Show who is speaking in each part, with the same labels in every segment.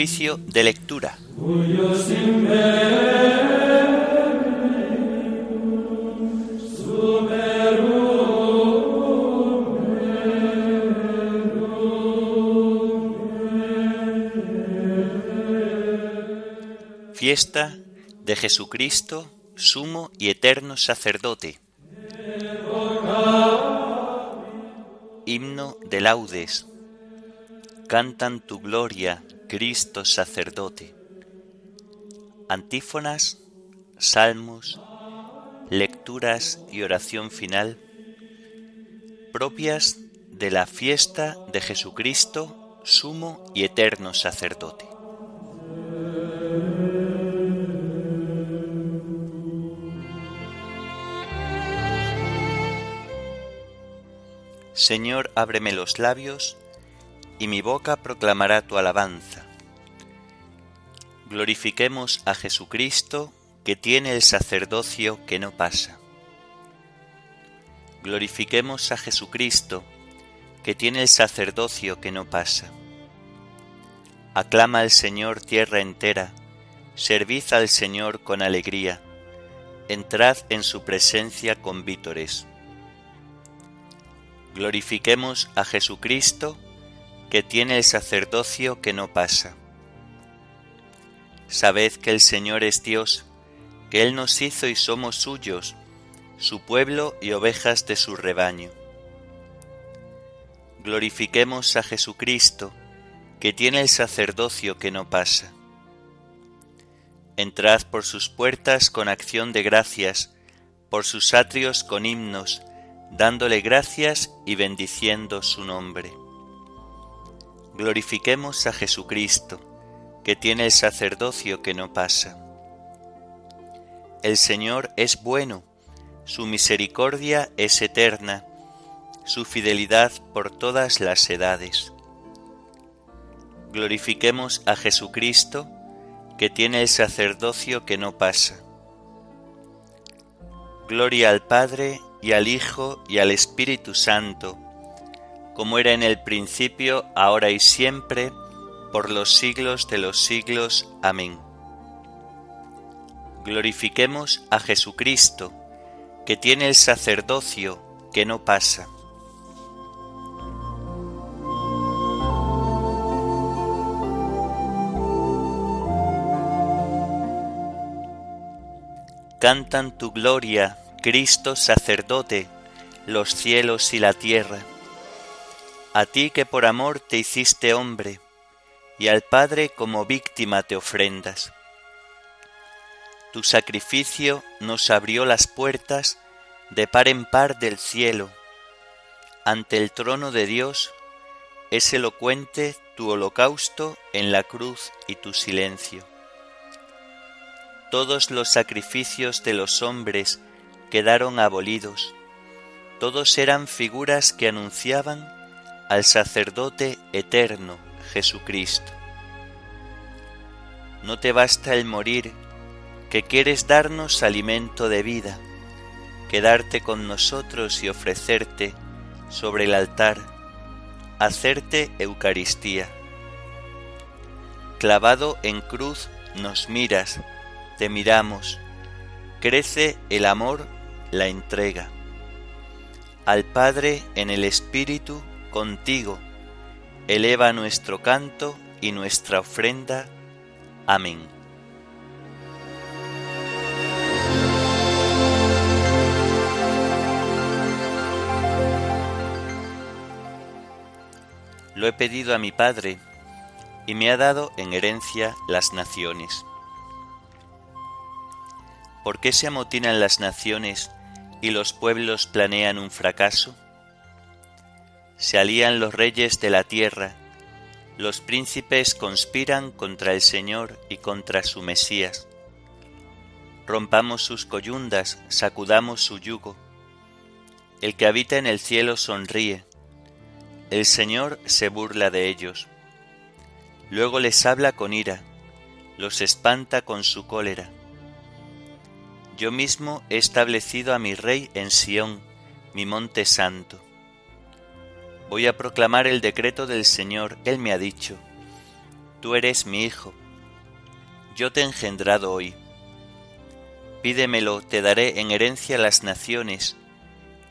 Speaker 1: Oficio de lectura. Fiesta de Jesucristo, sumo y eterno sacerdote. Himno de laudes. Cantan tu gloria, Cristo sacerdote. Antífonas, salmos, lecturas y oración final propias de la fiesta de Jesucristo, sumo y eterno sacerdote. Señor, ábreme los labios, y mi boca proclamará tu alabanza. Glorifiquemos a Jesucristo, que tiene el sacerdocio que no pasa. Glorifiquemos a Jesucristo, que tiene el sacerdocio que no pasa. Aclama al Señor tierra entera, servid al Señor con alegría, entrad en su presencia con vítores. Glorifiquemos a Jesucristo, que tiene el sacerdocio que no pasa. Sabed que el Señor es Dios, que Él nos hizo y somos suyos, su pueblo y ovejas de su rebaño. Glorifiquemos a Jesucristo, que tiene el sacerdocio que no pasa. Entrad por sus puertas con acción de gracias, por sus atrios con himnos, dándole gracias y bendiciendo su nombre. Glorifiquemos a Jesucristo, que tiene el sacerdocio que no pasa. El Señor es bueno, su misericordia es eterna, su fidelidad por todas las edades. Glorifiquemos a Jesucristo, que tiene el sacerdocio que no pasa. Gloria al Padre y al Hijo y al Espíritu Santo, como era en el principio, ahora y siempre, por los siglos de los siglos. Amén. Glorifiquemos a Jesucristo, que tiene el sacerdocio que no pasa. Cantan tu gloria, Cristo sacerdote, los cielos y la tierra. A ti que por amor te hiciste hombre, y al Padre como víctima te ofrendas. Tu sacrificio nos abrió las puertas de par en par del cielo. Ante el trono de Dios es elocuente tu holocausto en la cruz y tu silencio. Todos los sacrificios de los hombres quedaron abolidos. Todos eran figuras que anunciaban al sacerdote eterno, Jesucristo. No te basta el morir, que quieres darnos alimento de vida, quedarte con nosotros y ofrecerte sobre el altar, hacerte Eucaristía. Clavado en cruz nos miras, te miramos, crece el amor la entrega. Al Padre en el Espíritu contigo, eleva nuestro canto y nuestra ofrenda. Amén. Lo he pedido a mi Padre, y me ha dado en herencia las naciones. ¿Por qué se amotinan las naciones y los pueblos planean un fracaso? Se alían los reyes de la tierra, los príncipes conspiran contra el Señor y contra su Mesías. Rompamos sus coyundas, sacudamos su yugo. El que habita en el cielo sonríe, el Señor se burla de ellos. Luego les habla con ira, los espanta con su cólera yo mismo he establecido a mi rey en Sión, mi monte santo. Voy a proclamar el decreto del Señor, Él me ha dicho, tú eres mi hijo, yo te he engendrado hoy. Pídemelo, te daré en herencia las naciones,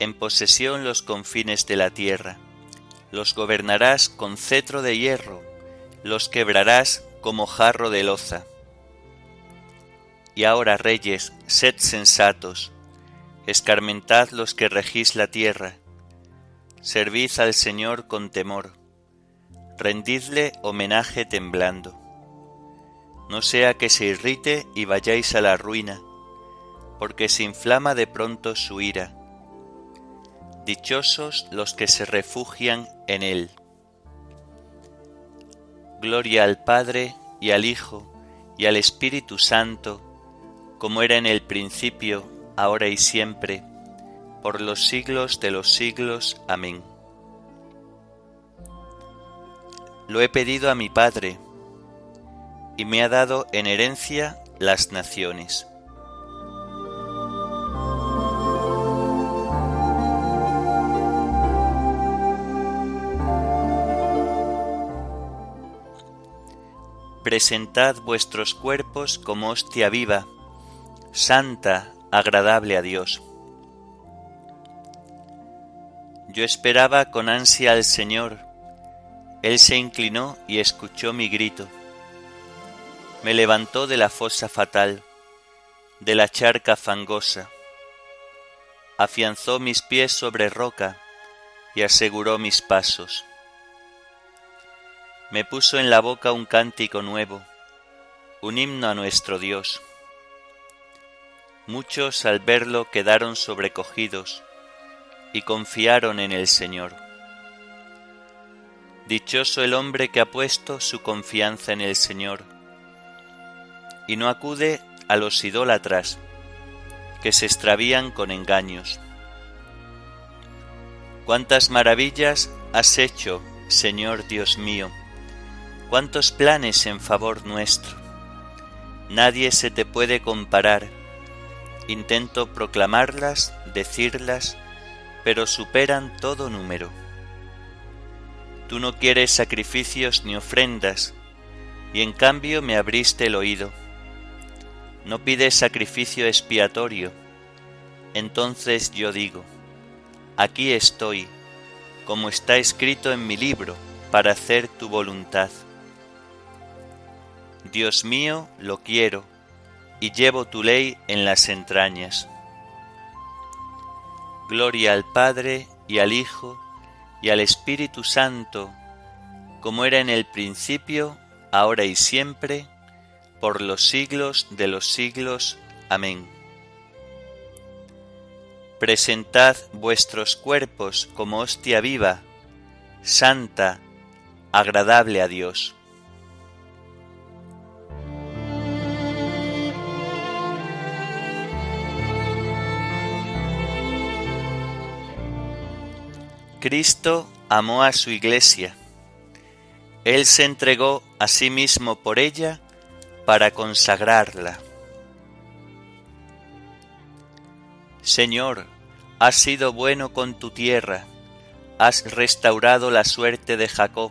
Speaker 1: en posesión los confines de la tierra. Los gobernarás con cetro de hierro, los quebrarás como jarro de loza. Y ahora, reyes, sed sensatos, escarmentad los que regís la tierra, servid al Señor con temor, rendidle homenaje temblando. No sea que se irrite y vayáis a la ruina, porque se inflama de pronto su ira. Dichosos los que se refugian en él. Gloria al Padre y al Hijo y al Espíritu Santo, como era en el principio, ahora y siempre, por los siglos de los siglos. Amén. Lo he pedido a mi Padre, y me ha dado en herencia las naciones. Presentad vuestros cuerpos como hostia viva, santa, agradable a Dios. Yo esperaba con ansia al Señor, Él se inclinó y escuchó mi grito. Me levantó de la fosa fatal, de la charca fangosa, afianzó mis pies sobre roca y aseguró mis pasos me puso en la boca un cántico nuevo, un himno a nuestro Dios. Muchos al verlo quedaron sobrecogidos y confiaron en el Señor. Dichoso el hombre que ha puesto su confianza en el Señor y no acude a los idólatras que se extravían con engaños. Cuántas maravillas has hecho, Señor Dios mío cuántos planes en favor nuestro. Nadie se te puede comparar. Intento proclamarlas, decirlas, pero superan todo número. Tú no quieres sacrificios ni ofrendas, y en cambio me abriste el oído. No pides sacrificio expiatorio. Entonces yo digo, aquí estoy, como está escrito en mi libro, para hacer tu voluntad. Dios mío, lo quiero, y llevo tu ley en las entrañas. Gloria al Padre y al Hijo y al Espíritu Santo, como era en el principio, ahora y siempre, por los siglos de los siglos. Amén. Presentad vuestros cuerpos como hostia viva, santa, agradable a Dios. Cristo amó a su iglesia. Él se entregó a sí mismo por ella para consagrarla. Señor, has sido bueno con tu tierra, has restaurado la suerte de Jacob,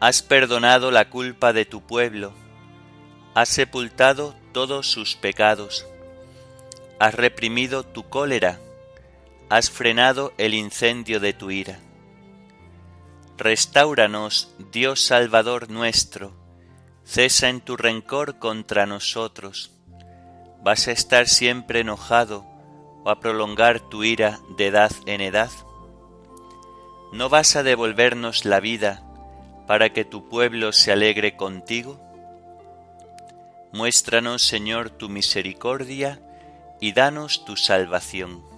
Speaker 1: has perdonado la culpa de tu pueblo, has sepultado todos sus pecados, has reprimido tu cólera has frenado el incendio de tu ira. Restáuranos, Dios Salvador nuestro, cesa en tu rencor contra nosotros. ¿Vas a estar siempre enojado o a prolongar tu ira de edad en edad? ¿No vas a devolvernos la vida para que tu pueblo se alegre contigo? Muéstranos, Señor, tu misericordia y danos tu salvación.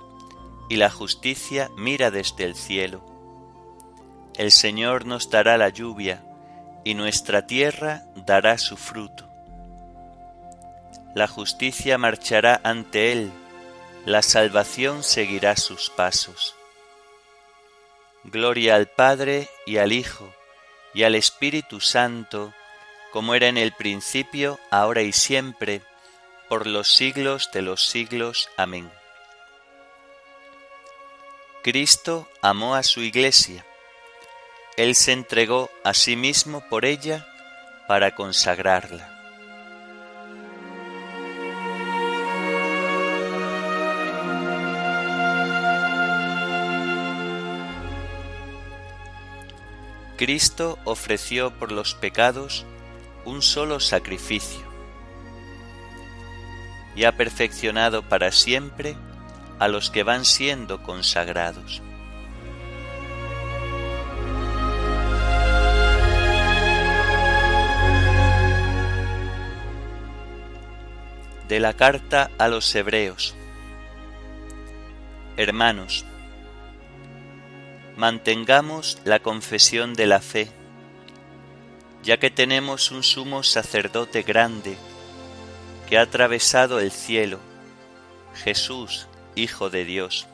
Speaker 1: y la justicia mira desde el cielo. El Señor nos dará la lluvia, y nuestra tierra dará su fruto. La justicia marchará ante él, la salvación seguirá sus pasos. Gloria al Padre y al Hijo y al Espíritu Santo, como era en el principio, ahora y siempre, por los siglos de los siglos. Amén. Cristo amó a su iglesia. Él se entregó a sí mismo por ella para consagrarla. Cristo ofreció por los pecados un solo sacrificio y ha perfeccionado para siempre a los que van siendo consagrados. De la carta a los Hebreos Hermanos, mantengamos la confesión de la fe, ya que tenemos un sumo sacerdote grande que ha atravesado el cielo, Jesús, Hijo de Dios.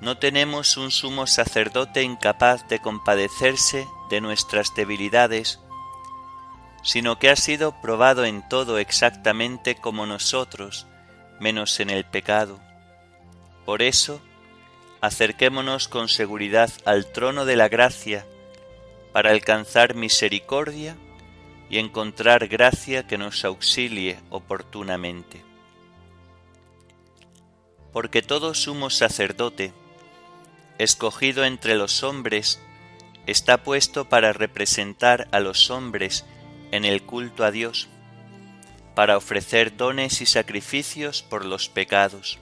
Speaker 1: No tenemos un sumo sacerdote incapaz de compadecerse de nuestras debilidades, sino que ha sido probado en todo exactamente como nosotros, menos en el pecado. Por eso, acerquémonos con seguridad al trono de la gracia para alcanzar misericordia y encontrar gracia que nos auxilie oportunamente. Porque todo sumo sacerdote, escogido entre los hombres, está puesto para representar a los hombres en el culto a Dios, para ofrecer dones y sacrificios por los pecados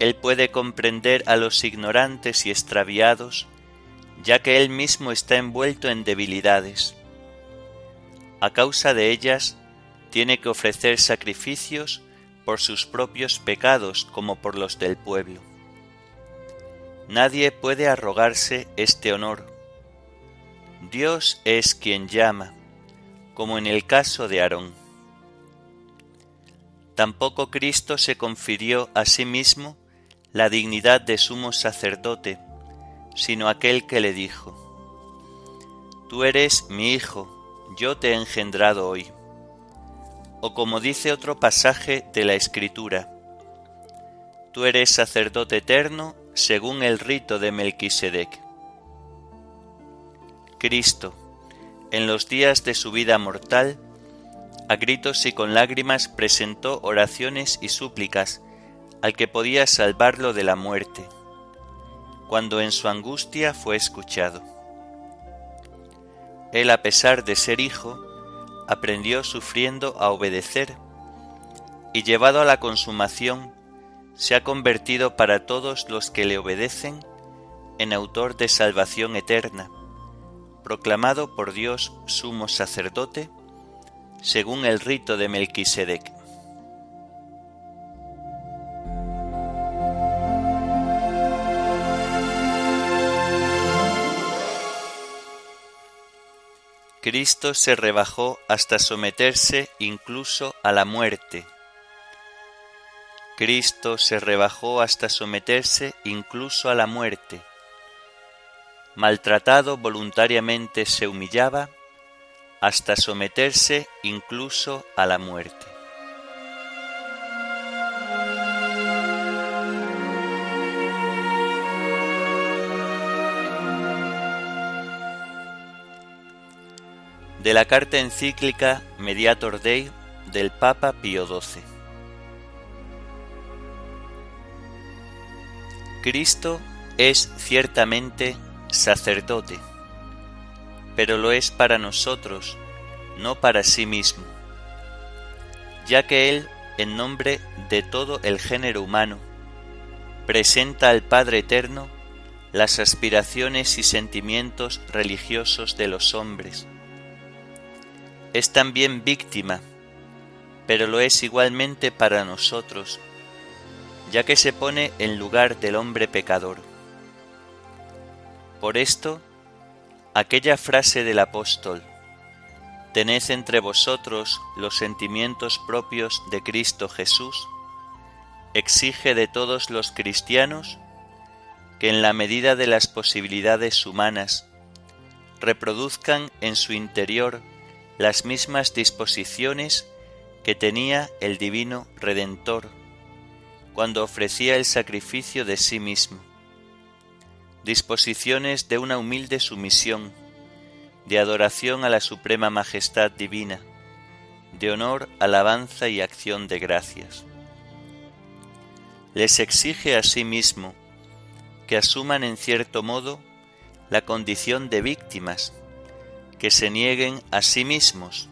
Speaker 1: él puede comprender a los ignorantes y extraviados, ya que Él mismo está envuelto en debilidades. A causa de ellas, tiene que ofrecer sacrificios por sus propios pecados como por los del pueblo. Nadie puede arrogarse este honor. Dios es quien llama, como en el caso de Aarón. Tampoco Cristo se confirió a sí mismo la dignidad de sumo sacerdote, sino aquel que le dijo, Tú eres mi hijo, yo te he engendrado hoy. O como dice otro pasaje de la Escritura, Tú eres sacerdote eterno según el rito de Melquisedec. Cristo, en los días de su vida mortal, a gritos y con lágrimas presentó oraciones y súplicas al que podía salvarlo de la muerte, cuando en su angustia fue escuchado. Él, a pesar de ser hijo, aprendió sufriendo a obedecer, y llevado a la consumación, se ha convertido para todos los que le obedecen en autor de salvación eterna, proclamado por Dios sumo sacerdote, según el rito de Melquisedec. Cristo se rebajó hasta someterse incluso a la muerte. Cristo se rebajó hasta someterse incluso a la muerte. Maltratado voluntariamente se humillaba hasta someterse incluso a la muerte. De la carta encíclica Mediator Dei del Papa Pío XII. Cristo es ciertamente sacerdote, pero lo es para nosotros, no para sí mismo, ya que Él, en nombre de todo el género humano, presenta al Padre Eterno las aspiraciones y sentimientos religiosos de los hombres, es también víctima, pero lo es igualmente para nosotros, ya que se pone en lugar del hombre pecador. Por esto, Aquella frase del apóstol, Tened entre vosotros los sentimientos propios de Cristo Jesús, exige de todos los cristianos que en la medida de las posibilidades humanas reproduzcan en su interior las mismas disposiciones que tenía el Divino Redentor cuando ofrecía el sacrificio de sí mismo, disposiciones de una humilde sumisión, de adoración a la Suprema Majestad Divina, de honor, alabanza y acción de gracias. Les exige a sí mismo que asuman en cierto modo la condición de víctimas, que se nieguen a sí mismos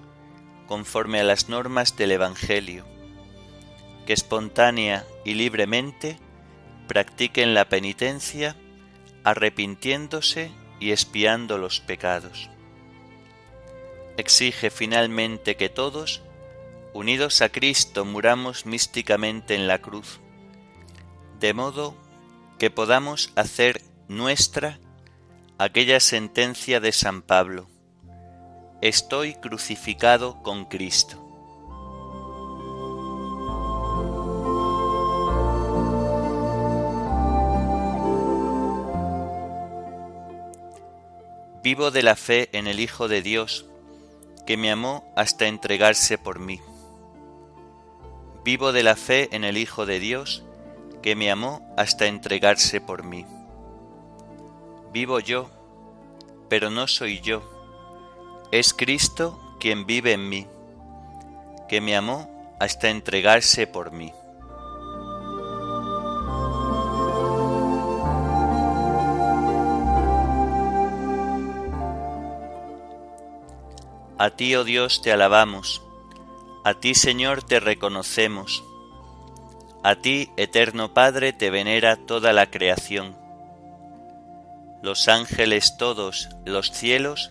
Speaker 1: conforme a las normas del Evangelio, que espontánea y libremente practiquen la penitencia arrepintiéndose y espiando los pecados. Exige finalmente que todos, unidos a Cristo, muramos místicamente en la cruz, de modo que podamos hacer nuestra aquella sentencia de San Pablo, estoy crucificado con Cristo. Vivo de la fe en el Hijo de Dios, que me amó hasta entregarse por mí. Vivo de la fe en el Hijo de Dios, que me amó hasta entregarse por mí. Vivo yo, pero no soy yo, es Cristo quien vive en mí, que me amó hasta entregarse por mí. A ti, oh Dios, te alabamos, a ti, Señor, te reconocemos, a ti, eterno Padre, te venera toda la creación. Los ángeles todos, los cielos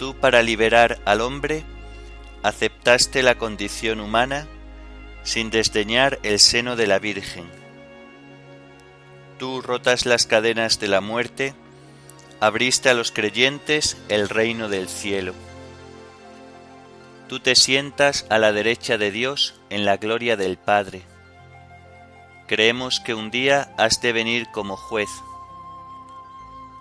Speaker 1: Tú para liberar al hombre aceptaste la condición humana sin desdeñar el seno de la Virgen. Tú rotas las cadenas de la muerte, abriste a los creyentes el reino del cielo tú te sientas a la derecha de Dios en la gloria del Padre. Creemos que un día has de venir como juez.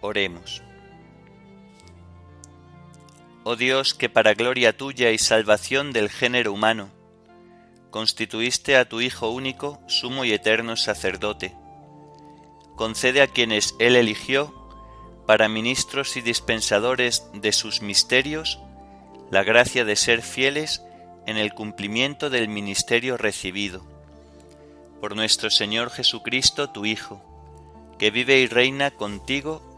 Speaker 1: Oremos. Oh Dios, que para gloria tuya y salvación del género humano, constituiste a tu Hijo único, sumo y eterno sacerdote, concede a quienes Él eligió para ministros y dispensadores de sus misterios, la gracia de ser fieles en el cumplimiento del ministerio recibido. Por nuestro Señor Jesucristo, tu Hijo, que vive y reina contigo